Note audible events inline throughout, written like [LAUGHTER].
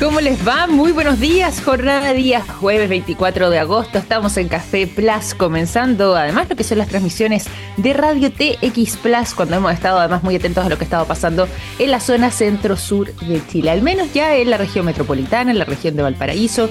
¿Cómo les va? Muy buenos días, jornada día jueves 24 de agosto. Estamos en Café Plus comenzando además lo que son las transmisiones de Radio TX Plus cuando hemos estado además muy atentos a lo que estaba pasando en la zona centro-sur de Chile, al menos ya en la región metropolitana, en la región de Valparaíso.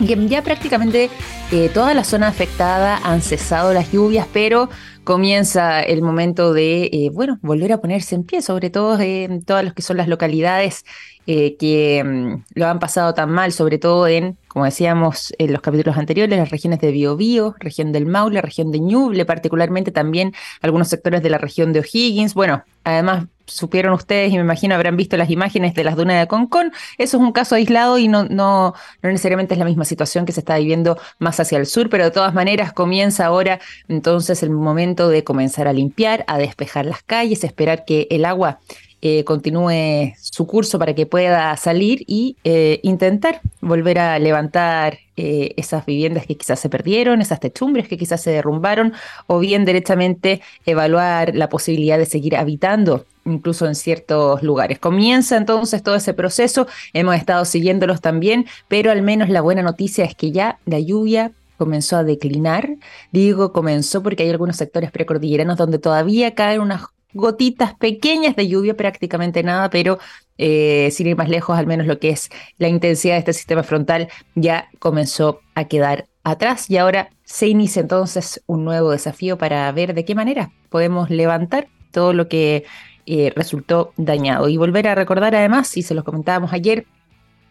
Ya prácticamente eh, toda la zona afectada han cesado las lluvias, pero comienza el momento de, eh, bueno, volver a ponerse en pie, sobre todo en todas las que son las localidades eh, que mm, lo han pasado tan mal, sobre todo en, como decíamos en los capítulos anteriores, las regiones de Biobío, región del Maule, región de Ñuble, particularmente también algunos sectores de la región de O'Higgins. Bueno, además supieron ustedes y me imagino habrán visto las imágenes de las dunas de Concón. Eso es un caso aislado y no, no, no necesariamente es la misma situación que se está viviendo más hacia el sur, pero de todas maneras comienza ahora entonces el momento de comenzar a limpiar, a despejar las calles, esperar que el agua eh, continúe su curso para que pueda salir y eh, intentar volver a levantar eh, esas viviendas que quizás se perdieron, esas techumbres que quizás se derrumbaron, o bien directamente evaluar la posibilidad de seguir habitando incluso en ciertos lugares. Comienza entonces todo ese proceso, hemos estado siguiéndolos también, pero al menos la buena noticia es que ya la lluvia comenzó a declinar. Digo comenzó porque hay algunos sectores precordilleranos donde todavía caen unas gotitas pequeñas de lluvia, prácticamente nada, pero eh, sin ir más lejos, al menos lo que es la intensidad de este sistema frontal ya comenzó a quedar atrás y ahora se inicia entonces un nuevo desafío para ver de qué manera podemos levantar todo lo que eh, resultó dañado. Y volver a recordar además, y se los comentábamos ayer,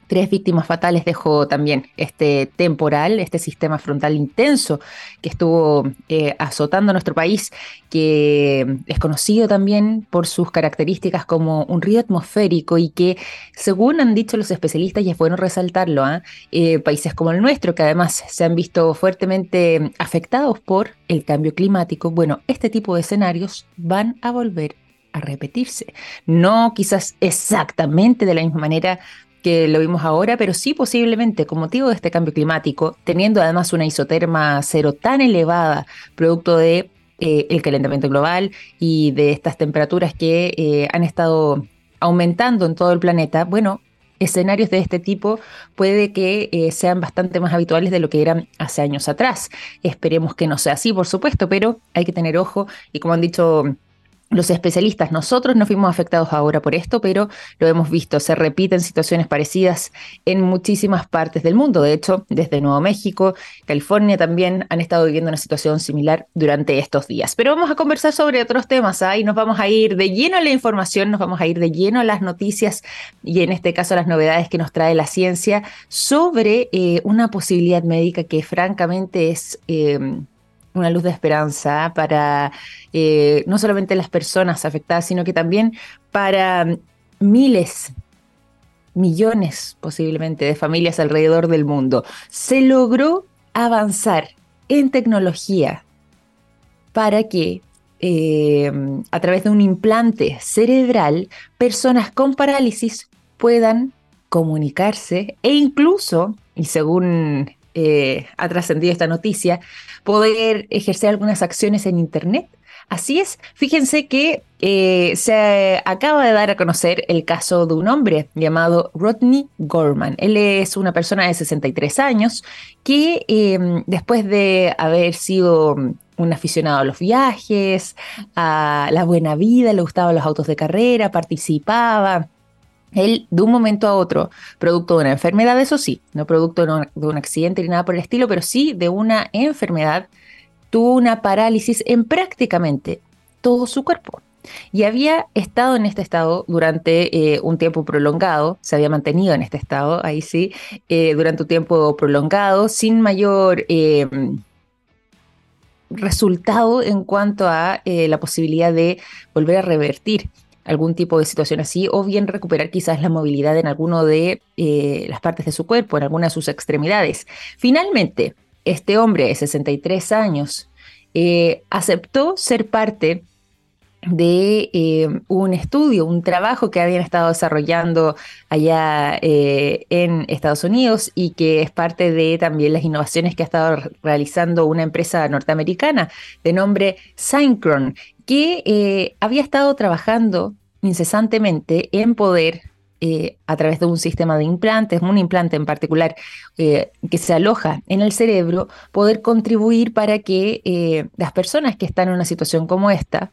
Tres víctimas fatales dejó también este temporal, este sistema frontal intenso que estuvo eh, azotando nuestro país, que es conocido también por sus características como un río atmosférico y que, según han dicho los especialistas, y es bueno resaltarlo, ¿ah? eh, países como el nuestro, que además se han visto fuertemente afectados por el cambio climático, bueno, este tipo de escenarios van a volver a repetirse. No quizás exactamente de la misma manera que lo vimos ahora, pero sí posiblemente con motivo de este cambio climático, teniendo además una isoterma cero tan elevada, producto de eh, el calentamiento global y de estas temperaturas que eh, han estado aumentando en todo el planeta, bueno, escenarios de este tipo puede que eh, sean bastante más habituales de lo que eran hace años atrás. Esperemos que no sea así, por supuesto, pero hay que tener ojo y como han dicho los especialistas, nosotros no fuimos afectados ahora por esto, pero lo hemos visto, se repiten situaciones parecidas en muchísimas partes del mundo. De hecho, desde Nuevo México, California también han estado viviendo una situación similar durante estos días. Pero vamos a conversar sobre otros temas ¿ah? y nos vamos a ir de lleno a la información, nos vamos a ir de lleno a las noticias y en este caso a las novedades que nos trae la ciencia sobre eh, una posibilidad médica que francamente es... Eh, una luz de esperanza para eh, no solamente las personas afectadas, sino que también para miles, millones posiblemente de familias alrededor del mundo. Se logró avanzar en tecnología para que eh, a través de un implante cerebral personas con parálisis puedan comunicarse e incluso, y según eh, ha trascendido esta noticia, poder ejercer algunas acciones en Internet. Así es, fíjense que eh, se acaba de dar a conocer el caso de un hombre llamado Rodney Gorman. Él es una persona de 63 años que em, después de haber sido un aficionado a los viajes, a la buena vida, le gustaban los autos de carrera, participaba él, de un momento a otro, producto de una enfermedad, eso sí, no producto de un, accidente ni nada por el estilo, pero sí de una enfermedad, tuvo una parálisis en prácticamente todo su cuerpo. Y había estado en este estado durante eh, un tiempo prolongado, se había mantenido en este estado, ahí sí, eh, durante un tiempo prolongado, sin mayor eh, resultado en cuanto a la posibilidad de volver a revertir algún tipo de situación así, o bien recuperar quizás la movilidad en alguno de eh, las partes de su cuerpo, en alguna de sus extremidades. Finalmente, este hombre de 63 años eh, aceptó ser parte de eh, un estudio, un trabajo que habían estado desarrollando allá en Estados Unidos y que es parte de también las innovaciones que ha estado realizando una empresa norteamericana de nombre Synchron, que eh, había estado trabajando incesantemente en poder eh, a través de un sistema de implantes, un implante en particular eh, que se aloja en el cerebro, poder contribuir para que eh, las personas que están en una situación como esta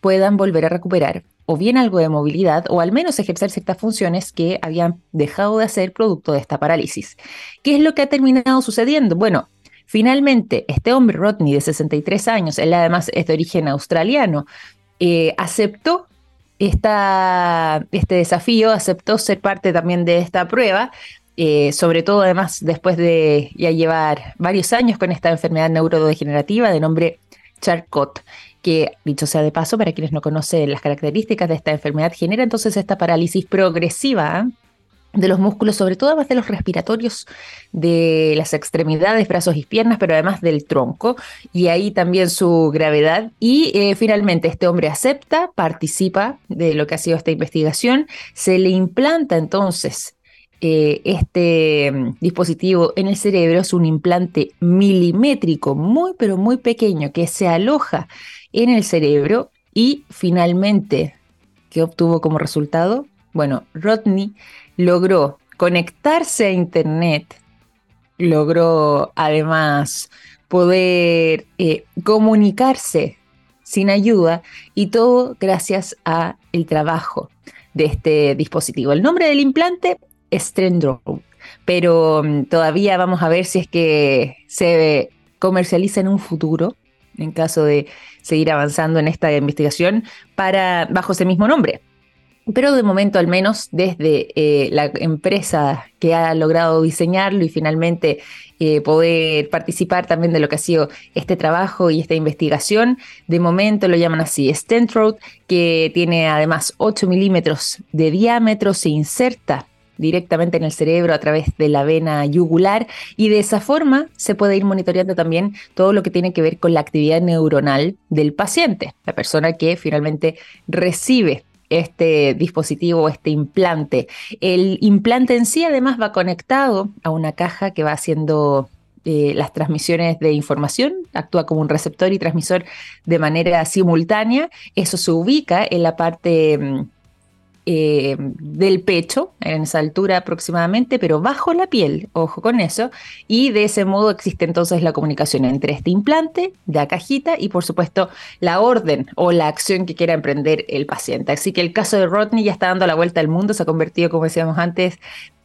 puedan volver a recuperar o bien algo de movilidad o al menos ejercer ciertas funciones que habían dejado de hacer producto de esta parálisis. ¿Qué es lo que ha terminado sucediendo? Bueno, finalmente este hombre, Rodney, de 63 años, él además es de origen australiano, aceptó este desafío, aceptó ser parte también de esta prueba, eh, sobre todo además después de ya llevar varios años con esta enfermedad neurodegenerativa de nombre Charcot, que dicho sea de paso, para quienes no conocen las características de esta enfermedad, genera entonces esta parálisis progresiva de los músculos, sobre todo además de los respiratorios de las extremidades, brazos y piernas, pero además del tronco, y ahí también su gravedad. Y eh, finalmente este hombre acepta, participa de lo que ha sido esta investigación, se le implanta entonces eh, este mm, dispositivo en el cerebro, es un implante milimétrico muy, pero muy pequeño que se aloja en el cerebro y finalmente, ¿qué obtuvo como resultado? Bueno, Rodney logró conectarse a Internet, logró además poder eh, comunicarse sin ayuda y todo gracias a el trabajo de este dispositivo. El nombre del implante es Strendro, pero mm, todavía vamos a ver si es que se comercializa en un futuro, en caso de seguir avanzando en esta investigación, para bajo ese mismo nombre. Pero de momento al menos desde eh, la empresa que ha logrado diseñarlo y finalmente eh, poder participar también de lo que ha sido este trabajo y esta investigación, de momento lo llaman así, Stentrode, que tiene además 8 milímetros de diámetro, se inserta directamente en el cerebro a través de la vena yugular y de esa forma se puede ir monitoreando también todo lo que tiene que ver con la actividad neuronal del paciente, la persona que finalmente recibe este dispositivo, este implante. El implante en sí además va conectado a una caja que va haciendo eh, las transmisiones de información, actúa como un receptor y transmisor de manera simultánea. Eso se ubica en la parte mm, eh, del pecho, en esa altura aproximadamente, pero bajo la piel, ojo con eso, y de ese modo existe entonces la comunicación entre este implante, la cajita y por supuesto la orden o la acción que quiera emprender el paciente. Así que el caso de Rodney ya está dando la vuelta al mundo, se ha convertido, como decíamos antes,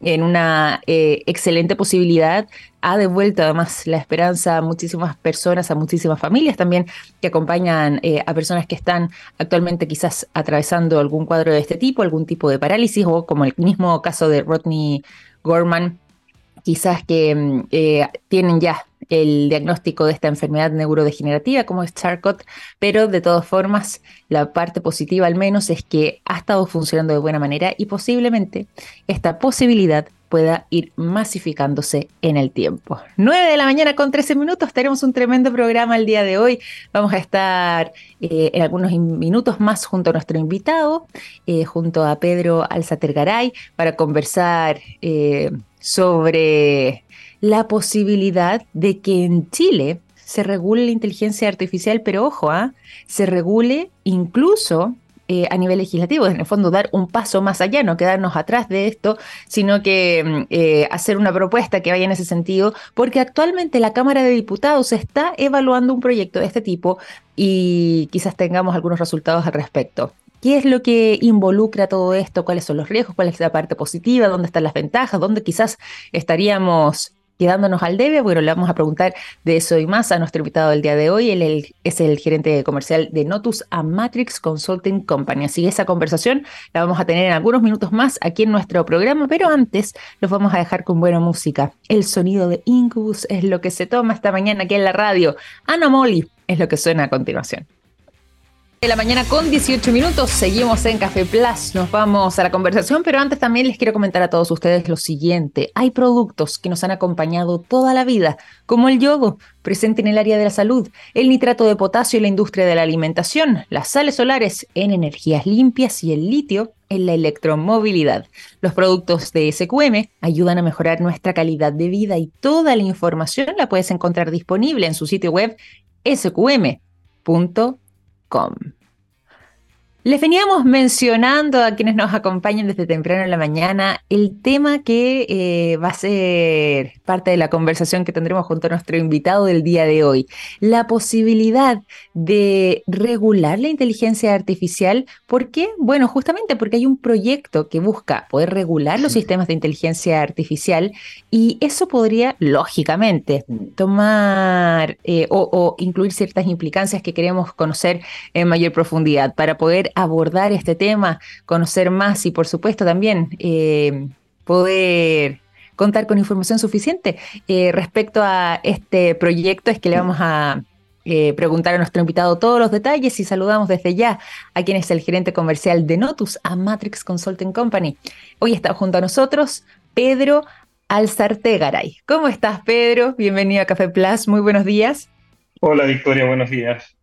en una eh, excelente posibilidad. Ha devuelto además la esperanza a muchísimas personas, a muchísimas familias también que acompañan eh, a personas que están actualmente quizás atravesando algún cuadro de este tipo, algún tipo de parálisis o como el mismo caso de Rodney Gorman, quizás que mm, eh, tienen ya el diagnóstico de esta enfermedad neurodegenerativa como es Charcot, pero de todas formas la parte positiva al menos es que ha estado funcionando de buena manera y posiblemente esta posibilidad pueda ir masificándose en el tiempo. 9 de la mañana con 13 minutos, tenemos un tremendo programa el día de hoy. Vamos a estar eh, en algunos minutos más junto a nuestro invitado, eh, junto a Pedro Alzatergaray, para conversar eh, sobre la posibilidad de que en Chile se regule la inteligencia artificial, pero ojo, ¿ah? se regule incluso eh, a nivel legislativo, en el fondo dar un paso más allá, no quedarnos atrás de esto, sino que mm, eh, hacer una propuesta que vaya en ese sentido, porque actualmente la Cámara de Diputados está evaluando un proyecto de este tipo y quizás tengamos algunos resultados al respecto. ¿Qué es lo que involucra todo esto? ¿Cuáles son los riesgos? ¿Cuál es la parte positiva? ¿Dónde están las ventajas? ¿Dónde quizás estaríamos quedándonos al debe, bueno, le vamos a preguntar de eso y más a nuestro invitado del día de hoy. Él es el gerente comercial de Notus a Matrix Consulting Company. Así que esa conversación la vamos a tener en algunos minutos más aquí en nuestro programa, pero antes los vamos a dejar con buena música. El sonido de Incubus es lo que se toma esta mañana aquí en la radio. Anomoli es lo que suena a continuación de la mañana con 18 minutos. Seguimos en Café Plus. Nos vamos a la conversación, pero antes también les quiero comentar a todos ustedes lo siguiente. Hay productos que nos han acompañado toda la vida, como el yodo, presente en el área de la salud, el nitrato de potasio en la industria de la alimentación, las sales solares en energías limpias y el litio en la electromovilidad. Los productos de SQM ayudan a mejorar nuestra calidad de vida y toda la información la puedes encontrar disponible en su sitio web sqm.com. welcome. Les veníamos mencionando a quienes nos acompañan desde temprano en la mañana el tema que eh, va a ser parte de la conversación que tendremos junto a nuestro invitado del día de hoy. La posibilidad de regular la inteligencia artificial. ¿Por qué? Bueno, justamente porque hay un proyecto que busca poder regular los sistemas de inteligencia artificial y eso podría, lógicamente, tomar eh, o, o incluir ciertas implicancias que queremos conocer en mayor profundidad para poder abordar este tema, conocer más y por supuesto también eh, poder contar con información suficiente eh, respecto a este proyecto es que le vamos a eh, preguntar a nuestro invitado todos los detalles y saludamos desde ya a quien es el gerente comercial de Notus, a Matrix Consulting Company. Hoy está junto a nosotros Pedro Alzartegaray. ¿Cómo estás, Pedro? Bienvenido a Café Plus. Muy buenos días. Hola, Victoria. Buenos días.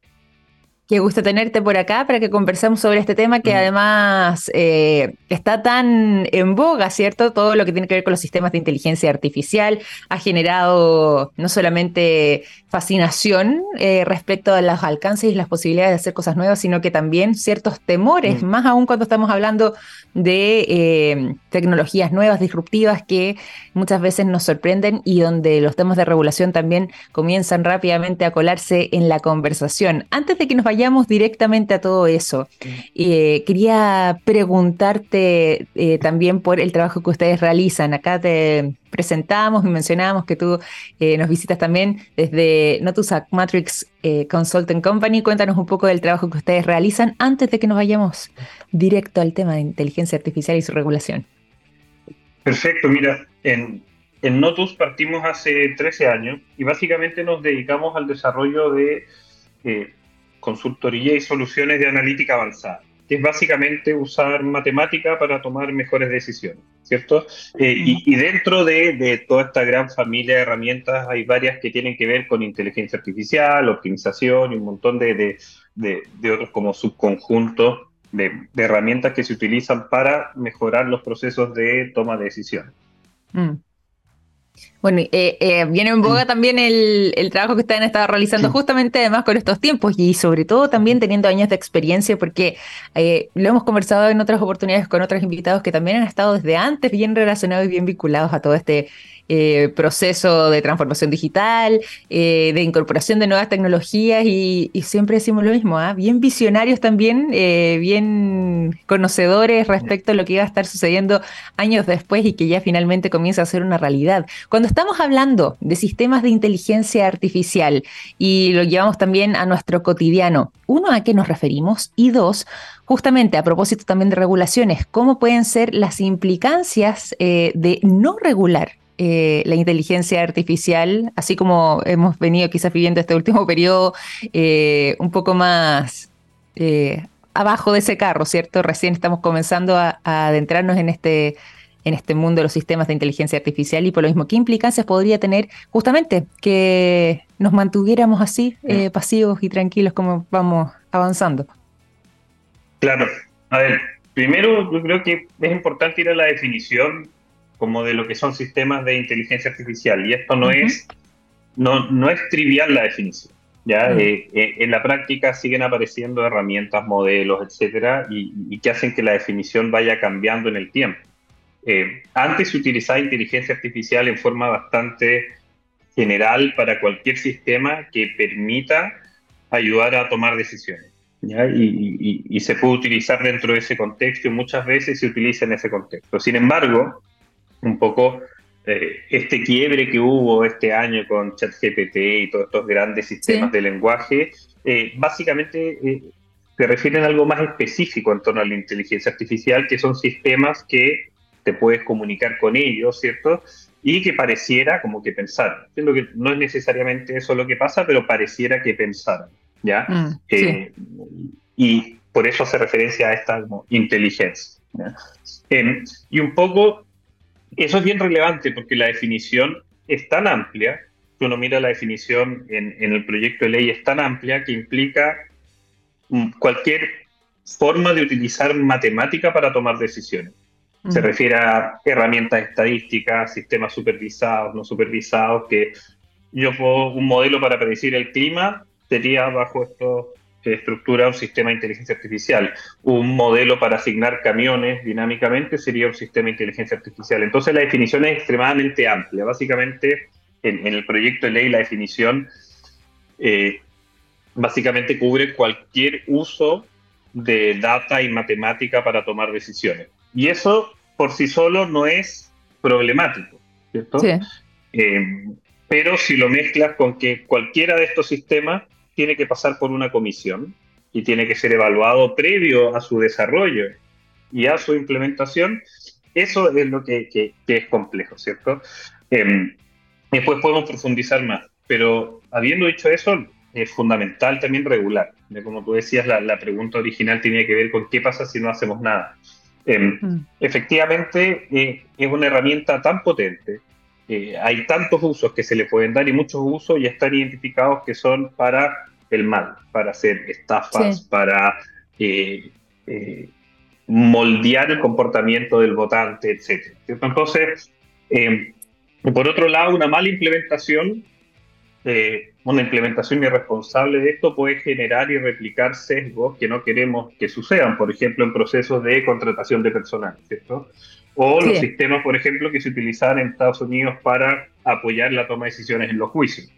Qué gusto tenerte por acá para que conversemos sobre este tema que además eh, está tan en boga, ¿cierto? Todo lo que tiene que ver con los sistemas de inteligencia artificial ha generado no solamente fascinación eh, respecto a los alcances y las posibilidades de hacer cosas nuevas, sino que también ciertos temores, más aún cuando estamos hablando de eh, tecnologías nuevas, disruptivas, que muchas veces nos sorprenden y donde los temas de regulación también comienzan rápidamente a colarse en la conversación. Antes de que nos vayamos directamente a todo eso, eh, quería preguntarte también por el trabajo que ustedes realizan. Acá te presentamos y mencionamos que tú eh, nos visitas también desde Notusac Matrix eh, Consulting Company. Cuéntanos un poco del trabajo que ustedes realizan antes de que nos vayamos directo al tema de inteligencia artificial y su regulación. Perfecto, mira, en, en Notus partimos hace 13 años y básicamente nos dedicamos al desarrollo de eh, consultoría y soluciones de analítica avanzada que es básicamente usar matemática para tomar mejores decisiones, ¿cierto? Eh, y, dentro de, toda esta gran familia de herramientas hay varias que tienen que ver con inteligencia artificial, optimización y un montón de, otros como subconjuntos de, herramientas que se utilizan para mejorar los procesos de toma de decisiones. Mm. Bueno, eh, eh, viene en boga también el, trabajo que ustedes han estado realizando justamente además con estos tiempos y sobre todo también teniendo años de experiencia porque eh, lo hemos conversado en otras oportunidades con otros invitados que también han estado desde antes bien relacionados y bien vinculados a todo este eh, proceso de transformación digital, eh, de incorporación de nuevas tecnologías y, siempre decimos lo mismo, ¿ah? bien visionarios también, eh, bien conocedores respecto a lo que iba a estar sucediendo años después y que ya finalmente comienza a ser una realidad. Cuando estamos hablando de sistemas de inteligencia artificial y lo llevamos también a nuestro cotidiano, uno, ¿a qué nos referimos? Y dos, justamente a propósito también de regulaciones, ¿cómo pueden ser las implicancias de no regular eh, la inteligencia artificial, así como hemos venido quizás viviendo este último periodo eh, un poco más eh, abajo de ese carro, ¿cierto? Recién estamos comenzando a, adentrarnos en este, en este mundo de los sistemas de inteligencia artificial y por lo mismo, ¿qué implicancias podría tener justamente que nos mantuviéramos así, pasivos y tranquilos como vamos avanzando? Claro, a ver, primero yo creo que es importante ir a la definición como de lo que son sistemas de inteligencia artificial. Y esto no, es, no, no es trivial la definición. ¿ya? Eh, eh, en la práctica siguen apareciendo herramientas, modelos, etcétera, y, que hacen que la definición vaya cambiando en el tiempo. Eh, antes se utilizaba inteligencia artificial en forma bastante general para cualquier sistema que permita ayudar a tomar decisiones. ¿ya? Y, y, se puede utilizar dentro de ese contexto y muchas veces se utiliza en ese contexto. Sin embargo, un poco eh, este quiebre que hubo este año con ChatGPT y todos estos grandes sistemas de lenguaje, eh, básicamente eh, se refieren a algo más específico en torno a la inteligencia artificial, que son sistemas que te puedes comunicar con ellos, ¿cierto? Y que pareciera como que pensaran. Siendo que no es necesariamente eso lo que pasa, pero pareciera que pensaran, ¿ya? Mm, y por eso hace referencia a esta inteligencia. Em, y un poco eso es bien relevante porque la definición es tan amplia, que uno mira la definición en, el proyecto de ley, es tan amplia que implica mm, cualquier forma de utilizar matemática para tomar decisiones. Se refiere a herramientas estadísticas, sistemas supervisados, no supervisados, que yo puedo un modelo para predecir el clima sería bajo estos estructura un sistema de inteligencia artificial. Un modelo para asignar camiones dinámicamente sería un sistema de inteligencia artificial. Entonces la definición es extremadamente amplia. Básicamente, en, el proyecto de ley la definición eh, básicamente cubre cualquier uso de data y matemática para tomar decisiones. Y eso por sí solo no es problemático, ¿cierto? Sí. Eh, pero si lo mezclas con que cualquiera de estos sistemas tiene que pasar por una comisión y tiene que ser evaluado previo a su desarrollo y a su implementación, eso es lo que, es complejo, ¿cierto? Eh, después podemos profundizar más, pero habiendo dicho eso, es fundamental también regular. Como tú decías, la, pregunta original tenía que ver con qué pasa si no hacemos nada. Em, mm. Efectivamente, eh, es una herramienta tan potente, eh, hay tantos usos que se le pueden dar y muchos usos ya están identificados que son para el mal, para hacer estafas, para eh, moldear el comportamiento del votante, etc. Entonces, em, por otro lado, una mala implementación eh, una implementación irresponsable de esto puede generar y replicar sesgos que no queremos que sucedan, por ejemplo, en procesos de contratación de personal, ¿cierto? O los sistemas, por ejemplo, que se utilizan en Estados Unidos para apoyar la toma de decisiones en los juicios.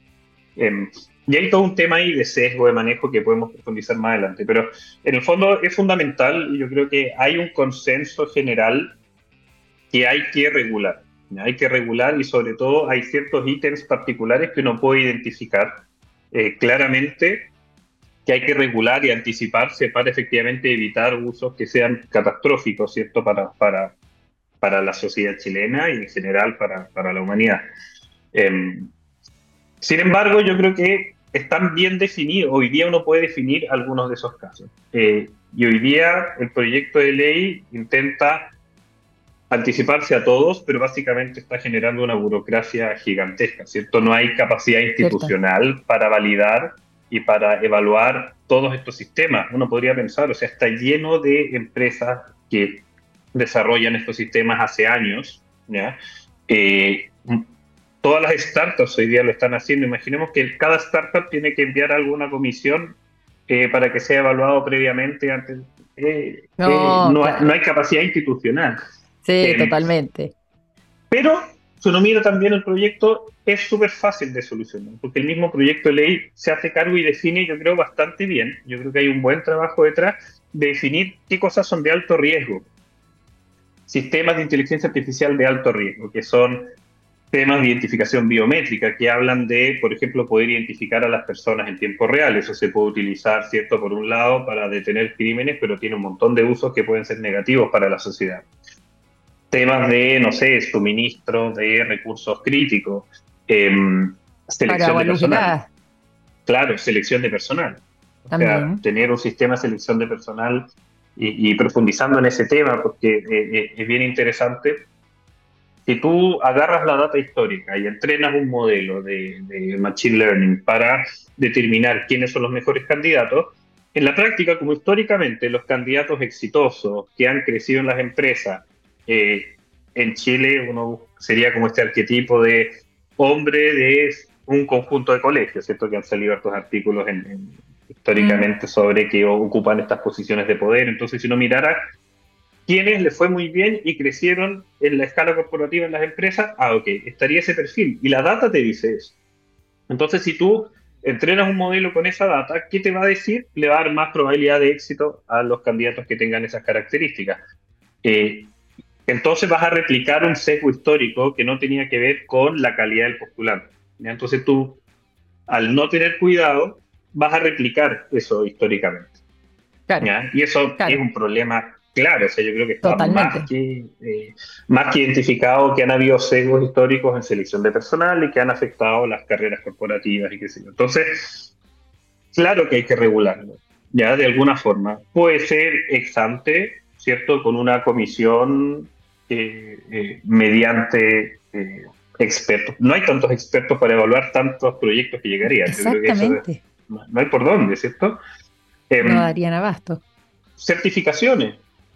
Em, y hay todo un tema ahí de sesgo de manejo que podemos profundizar más adelante, pero en el fondo es fundamental y yo creo que hay un consenso general que hay que regular. Hay que regular y sobre todo hay ciertos ítems particulares que uno puede identificar eh, claramente que hay que regular y anticiparse para efectivamente evitar usos que sean catastróficos, ¿cierto? Para, para, para la sociedad chilena y en general para, para la humanidad. Em, sin embargo, yo creo que están bien definidos. Hoy día uno puede definir algunos de esos casos. Eh, y hoy día el proyecto de ley intenta anticiparse a todos, pero básicamente está generando una burocracia gigantesca, ¿cierto? No hay capacidad institucional para validar y para evaluar todos estos sistemas. Uno podría pensar, o sea, está lleno de empresas que desarrollan estos sistemas hace años, ¿ya? Eh, todas las startups hoy día lo están haciendo. Imaginemos que cada startup tiene que enviar alguna comisión eh, para que sea evaluado previamente antes. Eh, no, no, hay capacidad institucional. Sí, totalmente. Pero si uno mira también el proyecto, es súper fácil de solucionar, porque el mismo proyecto de ley se hace cargo y define, yo creo, bastante bien. Yo creo que hay un buen trabajo detrás de definir qué cosas son de alto riesgo. Sistemas de inteligencia artificial de alto riesgo, que son temas de identificación biométrica que hablan de, por ejemplo, poder identificar a las personas en tiempo real. Eso se puede utilizar, ¿cierto?, por un lado, para detener crímenes, pero tiene un montón de usos que pueden ser negativos para la sociedad temas de, no sé, suministro de recursos críticos, em, selección de personal. Claro, selección de personal. O sea, tener un sistema de selección de personal y, profundizando en ese tema, porque eh, eh, es bien interesante. Si tú agarras la data histórica y entrenas un modelo de, de Machine Learning para determinar quiénes son los mejores candidatos, en la práctica, como históricamente los candidatos exitosos que han crecido en las empresas eh, en Chile uno sería como este arquetipo de hombre de un conjunto de colegios, ¿cierto? Que han salido estos artículos históricamente mm. sobre que ocupan estas posiciones de poder. Entonces, si uno mirara quiénes le fue muy bien y crecieron en la escala corporativa en las empresas, ah, ok, estaría ese perfil. Y la data te dice eso. Entonces, si tú entrenas un modelo con esa data, ¿qué te va a decir? Le va a dar más probabilidad de éxito a los candidatos que tengan esas características. Eh, entonces vas a replicar un sesgo histórico que no tenía que ver con la calidad del postulante. Entonces tú, al no tener cuidado, vas a replicar eso históricamente. Y eso es un problema claro, o sea, yo creo que está más que, eh, más que identificado que han habido sesgos históricos en selección de personal y que han afectado las carreras corporativas y qué sé yo. Entonces, claro que hay que regularlo, ya de alguna forma. Puede ser ex ante, ¿cierto? Con una comisión eh, eh, mediante eh, expertos. No hay tantos expertos para evaluar tantos proyectos que llegarían. Exactamente. no, hay por dónde, ¿cierto? Em, no darían abasto. Certificaciones.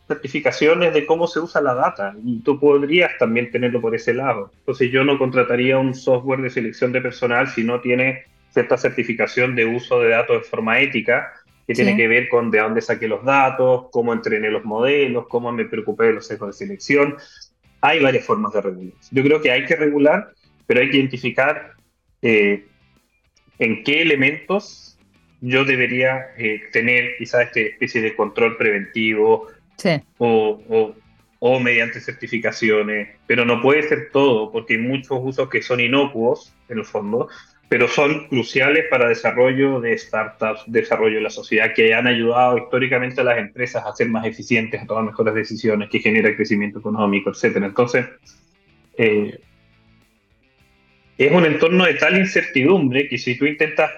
Certificaciones de cómo se usa la data. Y tú podrías también tenerlo por ese lado. Entonces yo no contrataría un software de selección de personal si no tiene cierta certificación de uso de datos de forma ética que tiene que ver con de dónde saqué los datos, cómo entrené los modelos, cómo me preocupé de los sesgos de selección. Hay varias formas de regular. Yo creo que hay que regular, pero hay que identificar eh, en qué elementos yo debería eh, tener quizás esta especie de control preventivo o, o, mediante certificaciones, pero no puede ser todo, porque hay muchos usos que son inocuos, en el fondo, pero son cruciales para desarrollo de startups, desarrollo de la sociedad, que han ayudado históricamente a las empresas a ser más eficientes, a tomar mejores decisiones, que genera crecimiento económico, etc. Entonces, eh, es un entorno de tal incertidumbre que si tú intentas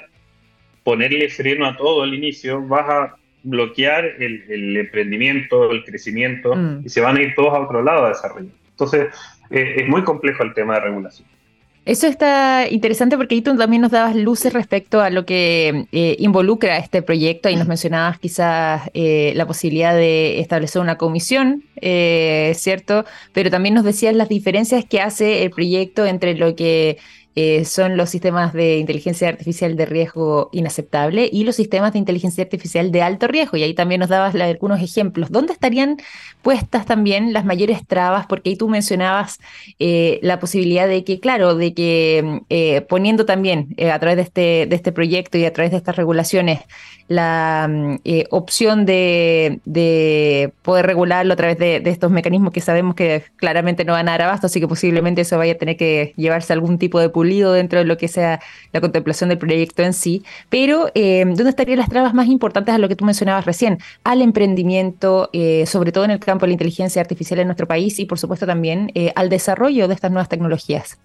ponerle freno a todo al inicio, vas a bloquear el, emprendimiento, el crecimiento, mm. y se van a ir todos a otro lado a desarrollo. Entonces, eh, es muy complejo el tema de regulación. Eso está interesante porque ahí tú también nos dabas luces respecto a lo que eh, involucra este proyecto y nos mencionabas quizás eh, la posibilidad de establecer una comisión, eh, ¿cierto? Pero también nos decías las diferencias que hace el proyecto entre lo que eh, son los sistemas de inteligencia artificial de riesgo inaceptable y los sistemas de inteligencia artificial de alto riesgo. Y ahí también nos dabas algunos ejemplos. ¿Dónde estarían puestas también las mayores trabas? Porque ahí tú mencionabas eh, la posibilidad de que, claro, de que eh, poniendo también a través de este, de este proyecto y a través de estas regulaciones la mm, opción de, poder regularlo a través de, de, estos mecanismos que sabemos que claramente no van a dar abasto, así que posiblemente eso vaya a tener que llevarse algún tipo de dentro de lo que sea la contemplación del proyecto en sí, pero eh, ¿dónde estarían las trabas más importantes a lo que tú mencionabas recién? Al emprendimiento, eh, sobre todo en el campo de la inteligencia artificial en nuestro país y por supuesto también eh, al desarrollo de estas nuevas tecnologías.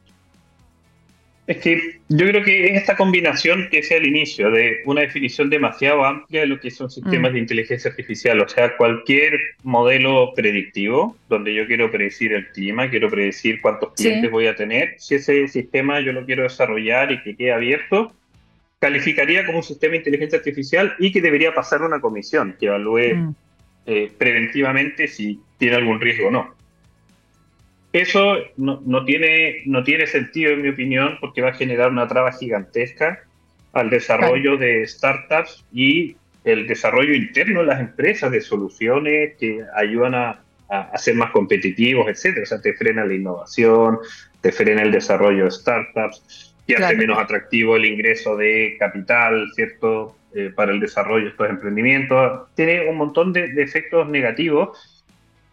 Es que yo creo que es esta combinación que es el inicio de una definición demasiado amplia de lo que son sistemas mm. de inteligencia artificial. O sea, cualquier modelo predictivo, donde yo quiero predecir el clima, quiero predecir cuántos clientes voy a tener, si ese sistema yo lo quiero desarrollar y que quede abierto, calificaría como un sistema de inteligencia artificial y que debería pasar una comisión que evalúe mm. eh, preventivamente si tiene algún riesgo o no. Eso no, tiene, no tiene sentido, en mi opinión, porque va a generar una traba gigantesca al desarrollo de startups y el desarrollo interno de las empresas de soluciones que ayudan a, a, ser más competitivos, etcétera. O sea, te frena la innovación, te frena el desarrollo de startups, y hace menos atractivo el ingreso de capital, ¿cierto? Eh, para el desarrollo de estos emprendimientos. Tiene un montón de, de efectos negativos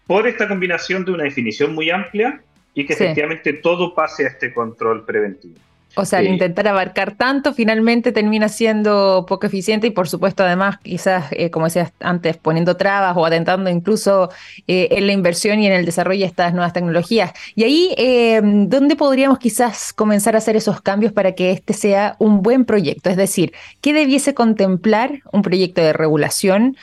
por esta combinación de una definición muy amplia y que efectivamente todo pase a este control preventivo. O sea, al intentar abarcar tanto, finalmente termina siendo poco eficiente y por supuesto además quizás, eh, como decías antes, poniendo trabas o atentando incluso eh, en la inversión y en el desarrollo de estas nuevas tecnologías. Y ahí, eh, ¿dónde podríamos quizás comenzar a hacer esos cambios para que este sea un buen proyecto? Es decir, ¿qué debiese contemplar un proyecto de regulación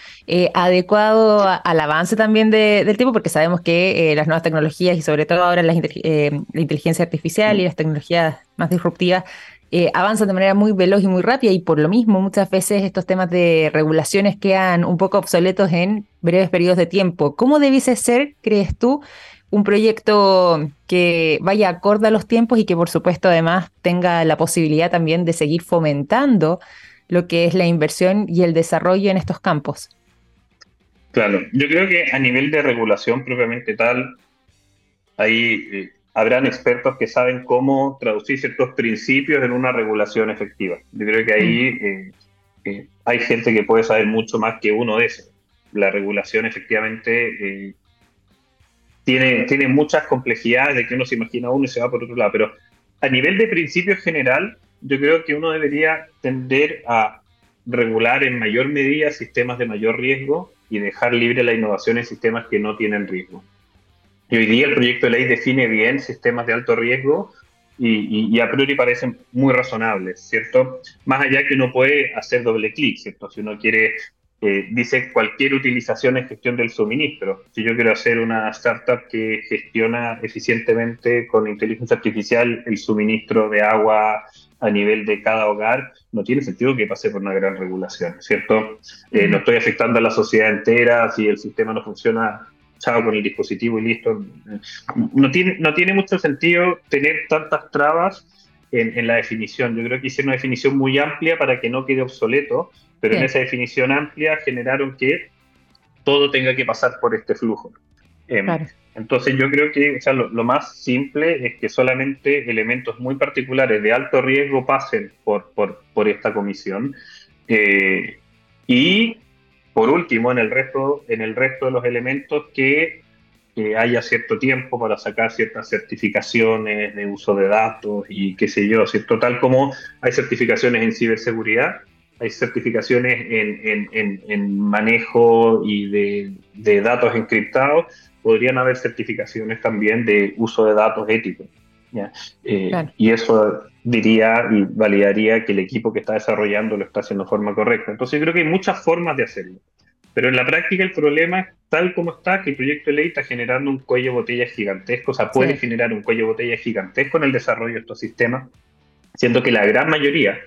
adecuado al avance también del tiempo? Porque sabemos que las nuevas tecnologías y sobre todo ahora la inteligencia artificial y las tecnologías más disruptivas, eh, avanzan de manera muy veloz y muy rápida y por lo mismo muchas veces estos temas de regulaciones quedan un poco obsoletos en breves periodos de tiempo. ¿Cómo debiese ser, crees tú, un proyecto que vaya acorde a los tiempos y que por supuesto además tenga la posibilidad también de seguir fomentando lo que es la inversión y el desarrollo en estos campos? Claro, yo creo que a nivel de regulación propiamente tal, hay eh, habrán expertos que saben cómo traducir ciertos principios en una regulación efectiva. Yo creo que ahí mm. eh, eh, hay gente que puede saber mucho más que uno de eso. La regulación efectivamente eh, tiene, tiene muchas complejidades de que uno se imagina uno y se va por otro lado, pero a nivel de principio general, yo creo que uno debería tender a regular en mayor medida sistemas de mayor riesgo y dejar libre la innovación en sistemas que no tienen riesgo. Y hoy día el proyecto de ley define bien sistemas de alto riesgo y, a priori parecen muy razonables, ¿cierto? Más allá que uno puede hacer doble clic, ¿cierto? Si uno quiere, eh, dice cualquier utilización en gestión del suministro. Si yo quiero hacer una startup que gestiona eficientemente con inteligencia artificial el suministro de agua a nivel de cada hogar, no tiene sentido que pase por una gran regulación, ¿cierto? Eh, no estoy afectando a la sociedad entera si el sistema no funciona con el dispositivo y listo. No tiene, no tiene mucho sentido tener tantas trabas en, la definición. Yo creo que hice una definición muy amplia para que no quede obsoleto, pero en esa definición amplia generaron que todo tenga que pasar por este flujo. Em, entonces yo creo que lo, más simple es que solamente elementos muy particulares de alto riesgo pasen por, por, por esta comisión. Eh, y por último, en el resto, en el resto de los elementos que, haya cierto tiempo para sacar ciertas certificaciones de uso de datos y qué sé yo, ¿cierto? Tal como hay certificaciones en ciberseguridad, hay certificaciones en, manejo y de, datos encriptados, podrían haber certificaciones también de uso de datos éticos. Eh, y eso diría y validaría que el equipo que está desarrollando lo está haciendo de forma correcta. Entonces yo creo que hay muchas formas de hacerlo. Pero en la práctica el problema es tal como está, que el proyecto de ley está generando un cuello de botella gigantesco, o sea, puede generar un cuello de botella gigantesco en el desarrollo de estos sistemas, siendo que la gran mayoría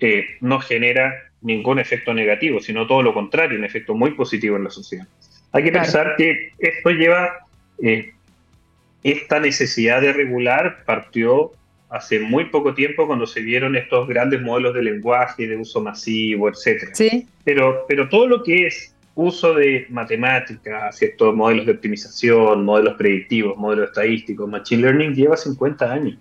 eh, no genera ningún efecto negativo, sino todo lo contrario, un efecto muy positivo en la sociedad. Hay que pensar que esto lleva, eh, esta necesidad de regular partió hace muy poco tiempo cuando se vieron estos grandes modelos de lenguaje, de uso masivo, etc. Sí. Pero, pero todo lo que es uso de matemáticas, ciertos modelos de optimización, modelos predictivos, modelos estadísticos, machine learning lleva 50 años.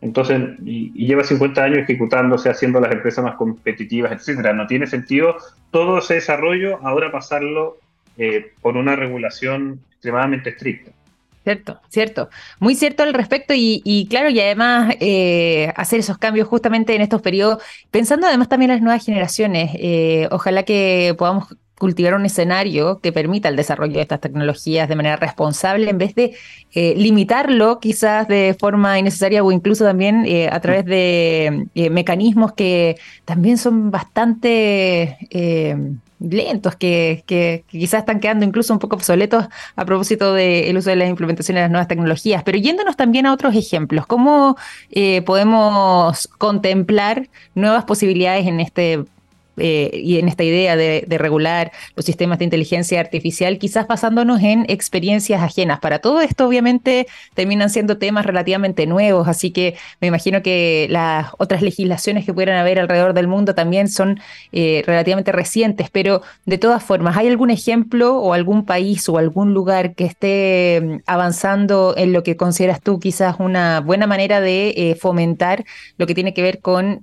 Entonces, y, lleva 50 años ejecutándose, haciendo las empresas más competitivas, etcétera. No tiene sentido todo ese desarrollo ahora pasarlo eh, por una regulación extremadamente estricta. Cierto, cierto. Muy cierto al respecto y, claro, y además eh, hacer esos cambios justamente en estos periodos, pensando además también en las nuevas generaciones. Eh, ojalá que podamos cultivar un escenario que permita el desarrollo de estas tecnologías de manera responsable en vez de eh, limitarlo quizás de forma innecesaria o incluso también a través de mecanismos que también son bastante lentos, que, que, quizás están quedando incluso un poco obsoletos a propósito del uso de la implementación de las nuevas tecnologías. Pero yéndonos también a otros ejemplos, ¿cómo podemos contemplar nuevas posibilidades en este eh, y en esta idea de, regular los sistemas de inteligencia artificial, quizás basándonos en experiencias ajenas. Para todo esto, obviamente, terminan siendo temas relativamente nuevos, así que me imagino que las otras legislaciones que pudieran haber alrededor del mundo también son eh, relativamente recientes, pero de todas formas, ¿hay algún ejemplo o algún país o algún lugar que esté mm, avanzando en lo que consideras tú quizás una buena manera de eh, fomentar lo que tiene que ver con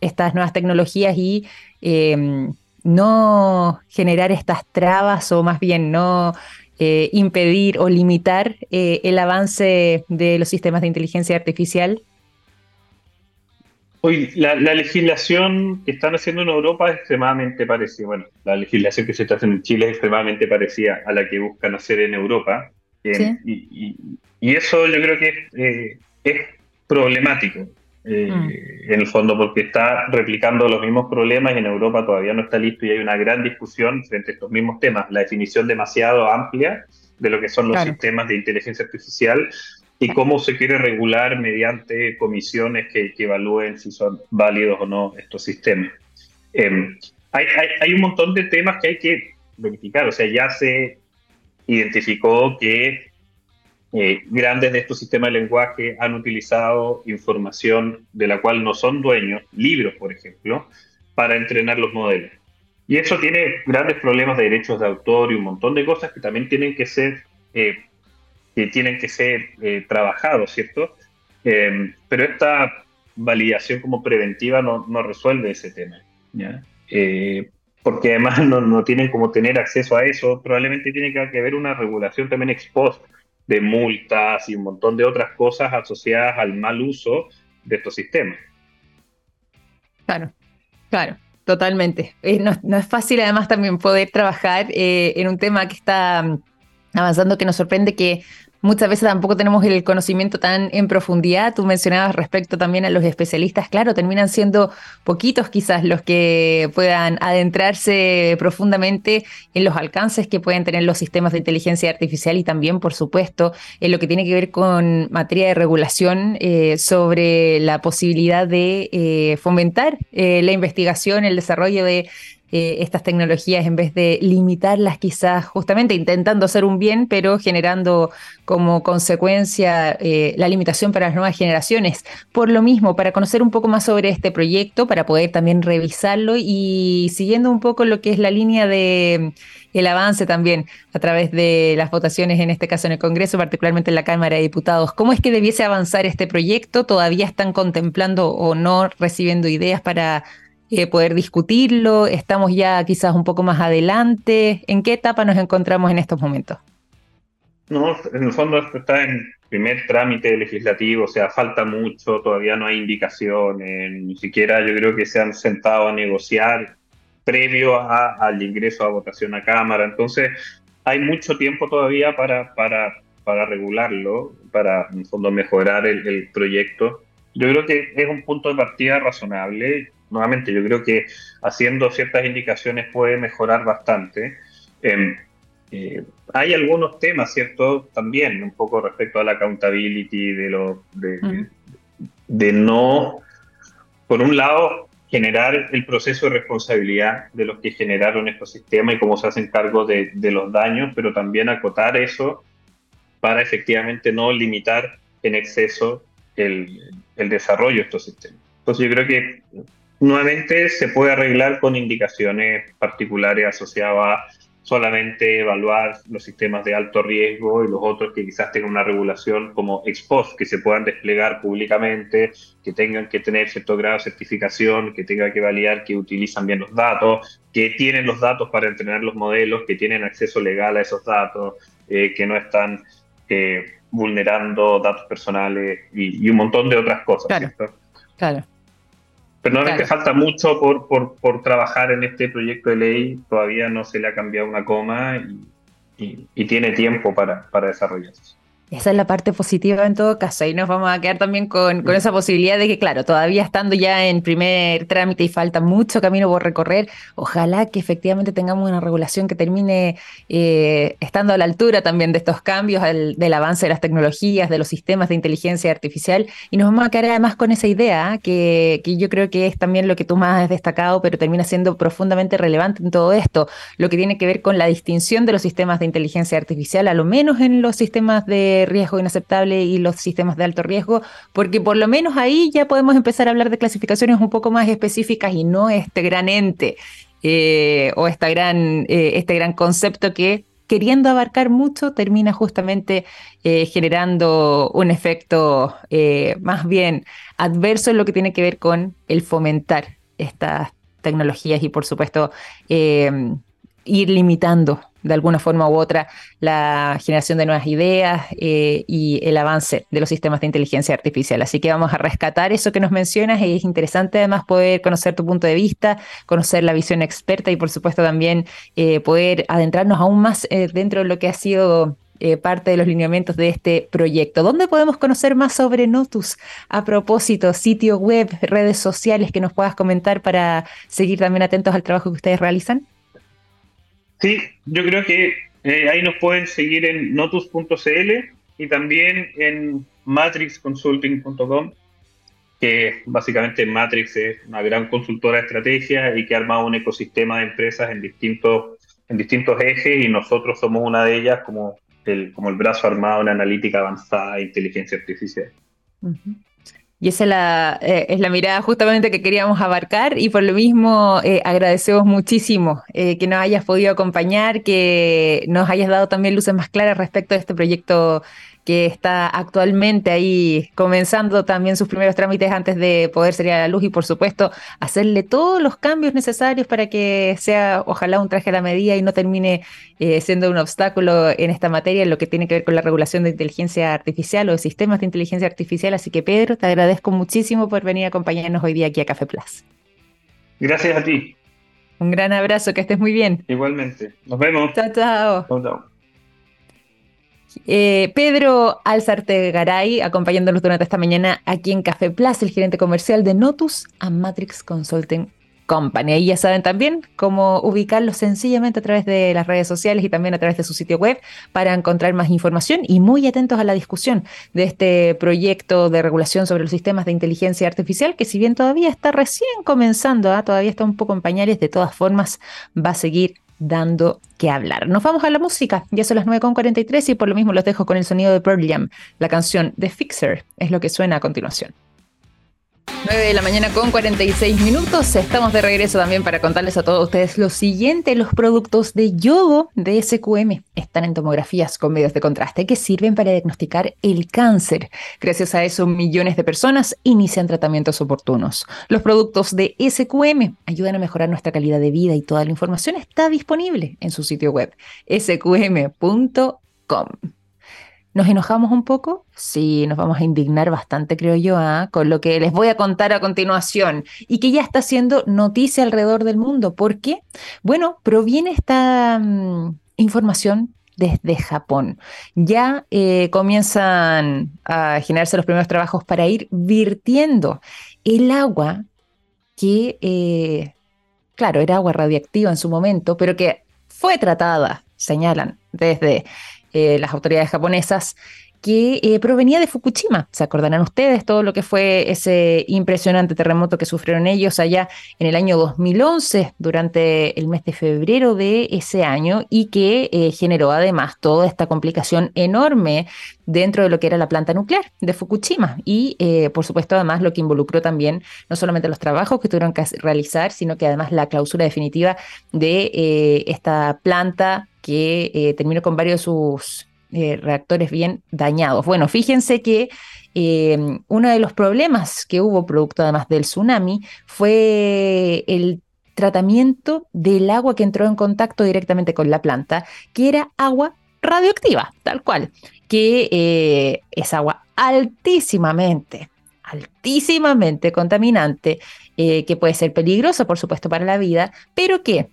estas nuevas tecnologías y Em, no generar estas trabas o más bien no eh, impedir o limitar eh, el avance de los sistemas de inteligencia artificial? Hoy, la, legislación que están haciendo en Europa es extremadamente parecida. Bueno, la legislación que se está haciendo en Chile es extremadamente parecida a la que buscan hacer en Europa. Em, y, eso yo creo que es eh, problemático. Eh, mm. en el fondo, porque está replicando los mismos problemas y en Europa todavía no está listo y hay una gran discusión frente a estos mismos temas. La definición demasiado amplia de lo que son los sistemas de inteligencia artificial y cómo se quiere regular mediante comisiones que, evalúen si son válidos o no estos sistemas. Em, hay, hay un montón de temas que hay que verificar, o sea, ya se identificó que eh, grandes de estos sistemas de lenguaje han utilizado información de la cual no son dueños, libros, por ejemplo, para entrenar los modelos. Y eso tiene grandes problemas de derechos de autor y un montón de cosas que también tienen que ser, eh, que tienen que ser eh, trabajados, ¿cierto? pero esta validación como preventiva no, no resuelve ese tema, ¿ya? porque además [LAUGHS] no, no, tienen como tener acceso a eso, probablemente tiene que haber una regulación también ex post de multas y un montón de otras cosas asociadas al mal uso de estos sistemas. Claro, claro, totalmente. Eh, no, es fácil además también poder trabajar eh, en un tema que está mm, avanzando, que nos sorprende que Muchas veces tampoco tenemos el conocimiento tan en profundidad. Tú mencionabas respecto también a los especialistas, claro, terminan siendo poquitos quizás los que puedan adentrarse profundamente en los alcances que pueden tener los sistemas de inteligencia artificial y también, por supuesto, en lo que tiene que ver con materia de regulación eh, sobre la posibilidad de eh, fomentar eh, la investigación, el desarrollo de eh, estas tecnologías en vez de limitarlas quizás justamente intentando hacer un bien, pero generando como consecuencia eh, la limitación para las nuevas generaciones. Por lo mismo, para conocer un poco más sobre este proyecto, para poder también revisarlo y siguiendo un poco lo que es la línea de el avance también a través de las votaciones, en este caso en el Congreso, particularmente en la Cámara de Diputados. ¿Cómo es que debiese avanzar este proyecto? ¿Todavía están contemplando o no recibiendo ideas para eh, poder discutirlo? ¿Estamos ya quizás un poco más adelante? ¿En qué etapa nos encontramos en estos momentos? No, en el fondo está en primer trámite legislativo, o sea, falta mucho, todavía no hay indicaciones, ni siquiera yo creo que se han sentado a negociar previo al ingreso a votación a Cámara. Entonces, hay mucho tiempo todavía para, para, para regularlo, para en el fondo mejorar el, el proyecto. Yo creo que es un punto de partida razonable nuevamente, yo creo que haciendo ciertas indicaciones puede mejorar bastante. Em, eh, hay algunos temas, ¿cierto? También un poco respecto a la accountability, de, lo, de, de, no, por un lado, generar el proceso de responsabilidad de los que generaron estos sistemas y cómo se hacen cargo de, de los daños, pero también acotar eso para efectivamente no limitar en exceso el, el desarrollo de estos sistemas. Entonces yo creo que Nuevamente se puede arreglar con indicaciones particulares asociadas a solamente evaluar los sistemas de alto riesgo y los otros que quizás tengan una regulación como ex post, que se puedan desplegar públicamente, que tengan que tener cierto grado de certificación, que tengan que validar que utilizan bien los datos, que tienen los datos para entrenar los modelos, que tienen acceso legal a esos datos, eh, que no están eh, vulnerando datos personales y, un montón de otras cosas. Claro, claro. Pero no es que falta mucho por, por, por, trabajar en este proyecto de ley, todavía no se le ha cambiado una coma y, y, tiene tiempo para, para desarrollarse. Esa es la parte positiva en todo caso. Ahí nos vamos a quedar también con, con, esa posibilidad de que, claro, todavía estando ya en primer trámite y falta mucho camino por recorrer, ojalá que efectivamente tengamos una regulación que termine eh, estando a la altura también de estos cambios, del avance de las tecnologías, de los sistemas de inteligencia artificial. Y nos vamos a quedar además con esa idea ¿ah? que, que yo creo que es también lo que tú más has destacado, pero termina siendo profundamente relevante en todo esto, lo que tiene que ver con la distinción de los sistemas de inteligencia artificial, a lo menos en los sistemas de riesgo inaceptable y los sistemas de alto riesgo, porque por lo menos ahí ya podemos empezar a hablar de clasificaciones un poco más específicas y no este gran ente eh, o esta gran, eh, este gran concepto que queriendo abarcar mucho termina justamente eh, generando un efecto más bien adverso en lo que tiene que ver con el fomentar estas tecnologías y por supuesto ir limitando de alguna forma u otra la generación de nuevas ideas eh, y el avance de los sistemas de inteligencia artificial. Así que vamos a rescatar eso que nos mencionas y es interesante además poder conocer tu punto de vista, conocer la visión experta y por supuesto también eh, poder adentrarnos aún más eh, dentro de lo que ha sido parte de los lineamientos de este proyecto. ¿Dónde podemos conocer más sobre Notus? A propósito, sitio web, redes sociales que nos puedas comentar para seguir también atentos al trabajo que ustedes realizan. Sí, yo creo que eh, ahí nos pueden seguir en notus.cl y también en matrixconsulting.com, que básicamente Matrix es una gran consultora de estrategia y que ha armado un ecosistema de empresas en distintos, en distintos ejes y nosotros somos una de ellas como el, como el brazo armado en analítica avanzada e inteligencia artificial. Y esa es la, eh, es la mirada justamente que queríamos abarcar y por lo mismo eh, agradecemos muchísimo eh, que nos hayas podido acompañar, que nos hayas dado también luces más claras respecto a este proyecto que está actualmente ahí comenzando también sus primeros trámites antes de poder salir a la luz y por supuesto hacerle todos los cambios necesarios para que sea ojalá un traje a la medida y no termine eh, siendo un obstáculo en esta materia en lo que tiene que ver con la regulación de inteligencia artificial o de sistemas de inteligencia artificial. Así que Pedro, te agradezco muchísimo por venir a acompañarnos hoy día aquí a Café Plus. Gracias a ti. Un gran abrazo, que estés muy bien. Igualmente. Nos vemos. Chao, chao. Chao, chao. Eh, Pedro Alzarte Garay, acompañándonos durante esta mañana aquí en Café Plus, el gerente comercial de Notus a Matrix Consulting Company. Ahí ya saben también cómo ubicarlo sencillamente a través de las redes sociales y también a través de su sitio web para encontrar más información y muy atentos a la discusión de este proyecto de regulación sobre los sistemas de inteligencia artificial que si bien todavía está recién comenzando, ¿ah? todavía está un poco en pañales, de todas formas va a seguir dando que hablar. Nos vamos a la música, ya son las 9.43 y por lo mismo los dejo con el sonido de Pearl Jam. La canción The Fixer es lo que suena a continuación. 9 de la mañana con 46 minutos. Estamos de regreso también para contarles a todos ustedes lo siguiente. Los productos de yodo de SQM están en tomografías con medios de contraste que sirven para diagnosticar el cáncer. Gracias a eso, millones de personas inician tratamientos oportunos. Los productos de SQM ayudan a mejorar nuestra calidad de vida y toda la información está disponible en su sitio web sqm.com. ¿Nos enojamos un poco? Sí, nos vamos a indignar bastante, creo yo, ¿ah? con lo que les voy a contar a continuación y que ya está siendo noticia alrededor del mundo. ¿Por qué? Bueno, proviene esta mm, información desde Japón. Ya eh, comienzan a generarse los primeros trabajos para ir virtiendo el agua que, eh, claro, era agua radiactiva en su momento, pero que fue tratada, señalan, desde eh, las autoridades japonesas que eh, provenía de Fukushima. Se acordarán ustedes todo lo que fue ese impresionante terremoto que sufrieron ellos allá en el año 2011, durante el mes de febrero de ese año, y que eh, generó además toda esta complicación enorme dentro de lo que era la planta nuclear de Fukushima. Y por supuesto además lo que involucró también no solamente los trabajos que tuvieron que realizar, sino que además la clausura definitiva de esta planta que eh, terminó con varios de sus eh, reactores bien dañados. Bueno, fíjense que em, uno de los problemas que hubo producto además del tsunami fue el tratamiento del agua que entró en contacto directamente con la planta, que era agua radioactiva, tal cual, que eh, es agua altísimamente, altísimamente contaminante, que puede ser peligrosa, por supuesto, para la vida, pero que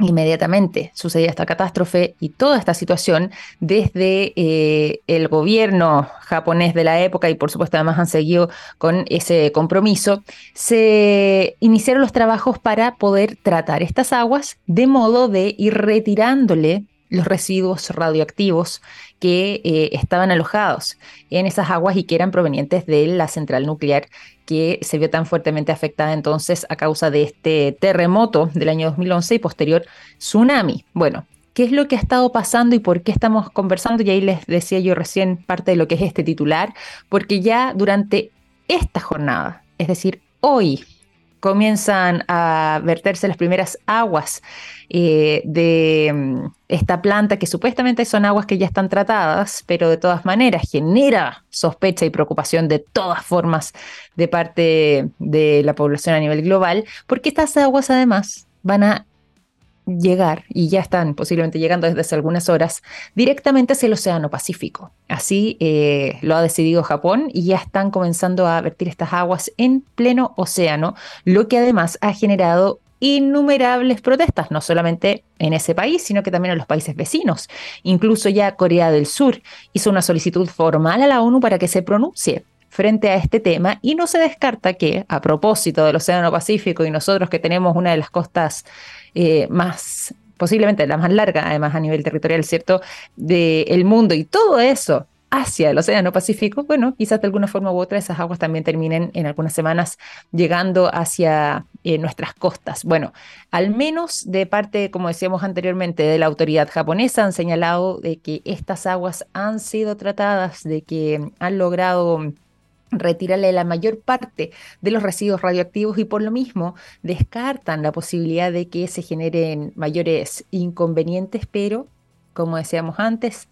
Inmediatamente sucedía esta catástrofe y toda esta situación desde eh, el gobierno japonés de la época y por supuesto además han seguido con ese compromiso, se iniciaron los trabajos para poder tratar estas aguas de modo de ir retirándole los residuos radioactivos que eh, estaban alojados en esas aguas y que eran provenientes de la central nuclear que se vio tan fuertemente afectada entonces a causa de este terremoto del año 2011 y posterior tsunami. Bueno, ¿qué es lo que ha estado pasando y por qué estamos conversando? Y ahí les decía yo recién parte de lo que es este titular, porque ya durante esta jornada, es decir, hoy, comienzan a verterse las primeras aguas eh, de mm, esta planta, que supuestamente son aguas que ya están tratadas, pero de todas maneras genera sospecha y preocupación de todas formas de parte de la población a nivel global, porque estas aguas además van a llegar, y ya están posiblemente llegando desde hace algunas horas, directamente hacia el Océano Pacífico. Así eh, lo ha decidido Japón y ya están comenzando a vertir estas aguas en pleno océano, lo que además ha generado innumerables protestas, no solamente en ese país, sino que también en los países vecinos. Incluso ya Corea del Sur hizo una solicitud formal a la ONU para que se pronuncie frente a este tema y no se descarta que, a propósito del Océano Pacífico y nosotros que tenemos una de las costas eh, más, posiblemente la más larga, además a nivel territorial, ¿cierto?, del mundo y todo eso hacia el Océano Pacífico, bueno, quizás de alguna forma u otra esas aguas también terminen en algunas semanas llegando hacia eh, nuestras costas. Bueno, al menos de parte, como decíamos anteriormente, de la autoridad japonesa han señalado de que estas aguas han sido tratadas, de que han logrado retirarle la mayor parte de los residuos radioactivos y por lo mismo descartan la posibilidad de que se generen mayores inconvenientes, pero como decíamos antes,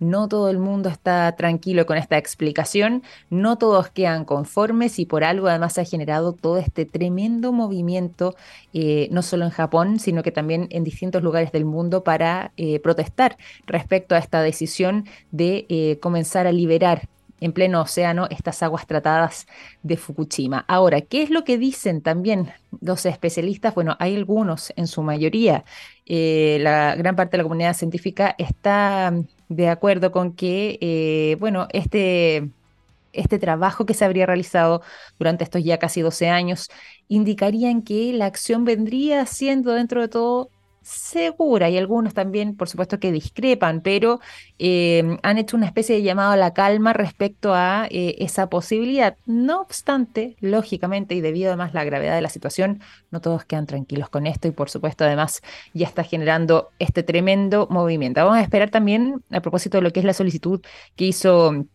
no todo el mundo está tranquilo con esta explicación, no todos quedan conformes y por algo además se ha generado todo este tremendo movimiento, eh, no solo en Japón, sino que también en distintos lugares del mundo para eh, protestar respecto a esta decisión de eh, comenzar a liberar en pleno océano estas aguas tratadas de Fukushima. Ahora, ¿qué es lo que dicen también los especialistas? Bueno, hay algunos, en su mayoría, eh, la gran parte de la comunidad científica está de acuerdo con que, eh, bueno, este este trabajo que se habría realizado durante estos ya casi 12 años indicarían que la acción vendría siendo dentro de todo segura y algunos también, por supuesto, que discrepan, pero eh, han hecho una especie de llamado a la calma respecto a eh, esa posibilidad. No obstante, lógicamente, y debido además a la gravedad de la situación, no todos quedan tranquilos con esto y, por supuesto, además ya está generando este tremendo movimiento. Vamos a esperar también, a propósito de lo que es la solicitud que hizo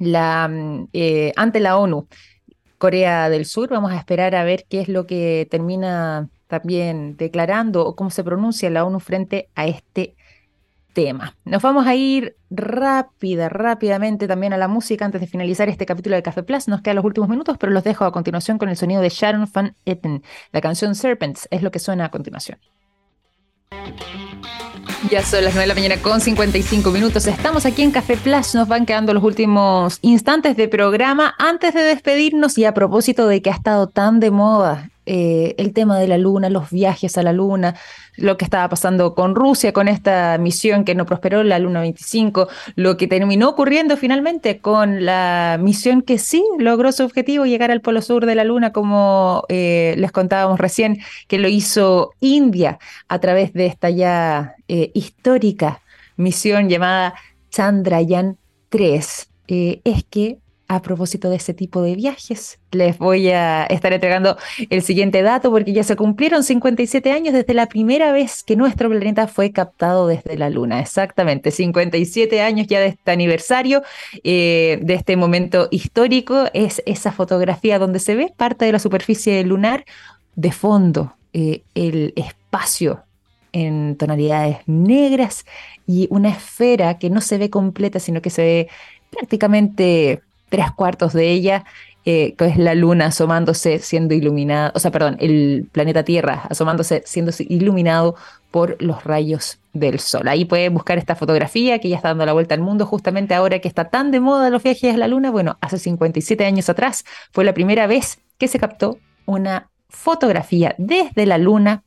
eh, ante la ONU. Corea del Sur, vamos a esperar a ver qué es lo que termina también declarando o cómo se pronuncia la ONU frente a este tema. Nos vamos a ir rápida, rápidamente también a la música antes de finalizar este capítulo de Café Plus. Nos quedan los últimos minutos, pero los dejo a continuación con el sonido de Sharon Van Etten. La canción Serpents es lo que suena a continuación. Ya son las 9 de la mañana con 55 minutos. Estamos aquí en Café Plus. Nos van quedando los últimos instantes de programa antes de despedirnos y a propósito de que ha estado tan de moda eh, el tema de la luna, los viajes a la luna, lo que estaba pasando con Rusia, con esta misión que no prosperó, la Luna 25, lo que terminó ocurriendo finalmente con la misión que sí logró su objetivo, llegar al polo sur de la Luna, como eh, les contábamos recién, que lo hizo India a través de esta ya eh, histórica misión llamada Chandrayaan 3. es que a propósito de ese tipo de viajes. Les voy a estar entregando el siguiente dato porque ya se cumplieron 57 años desde la primera vez que nuestro planeta fue captado desde la Luna. Exactamente, 57 años ya de este aniversario, eh, de este momento histórico. Es esa fotografía donde se ve parte de la superficie lunar de fondo, eh, el espacio en tonalidades negras y una esfera que no se ve completa, sino que se ve prácticamente tres cuartos de ella, eh, que es la luna asomándose, siendo iluminada, o sea, perdón, el planeta Tierra asomándose, siendo iluminado por los rayos del sol. Ahí pueden buscar esta fotografía que ya está dando la vuelta al mundo justamente ahora que está tan de moda los viajes a la luna. Bueno, hace 57 años atrás fue la primera vez que se captó una fotografía desde la luna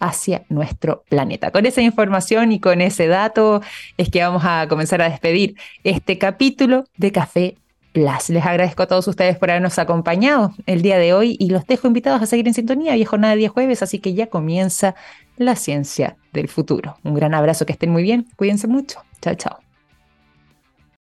hacia nuestro planeta. Con esa información y con ese dato es que vamos a comenzar a despedir este capítulo de Café les agradezco a todos ustedes por habernos acompañado el día de hoy y los dejo invitados a seguir en sintonía. Hoy jornada de día jueves, así que ya comienza la ciencia del futuro. Un gran abrazo, que estén muy bien, cuídense mucho. Chao, chao.